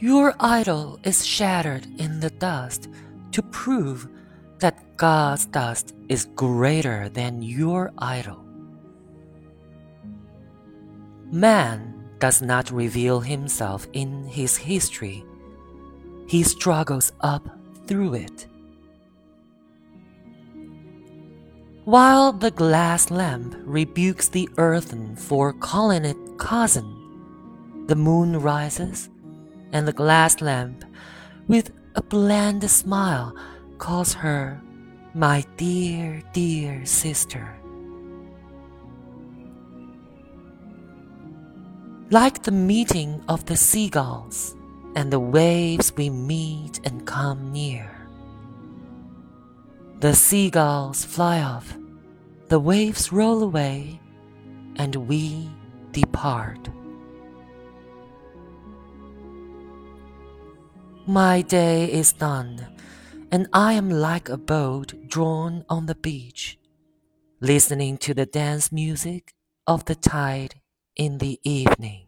Your idol is shattered in the dust to prove that God's dust is greater than your idol. Man does not reveal himself in his history, he struggles up through it. While the glass lamp rebukes the earthen for calling it cousin, the moon rises, and the glass lamp, with a bland smile, calls her my dear, dear sister. Like the meeting of the seagulls and the waves we meet and come near. The seagulls fly off, the waves roll away, and we depart. My day is done, and I am like a boat drawn on the beach, listening to the dance music of the tide in the evening.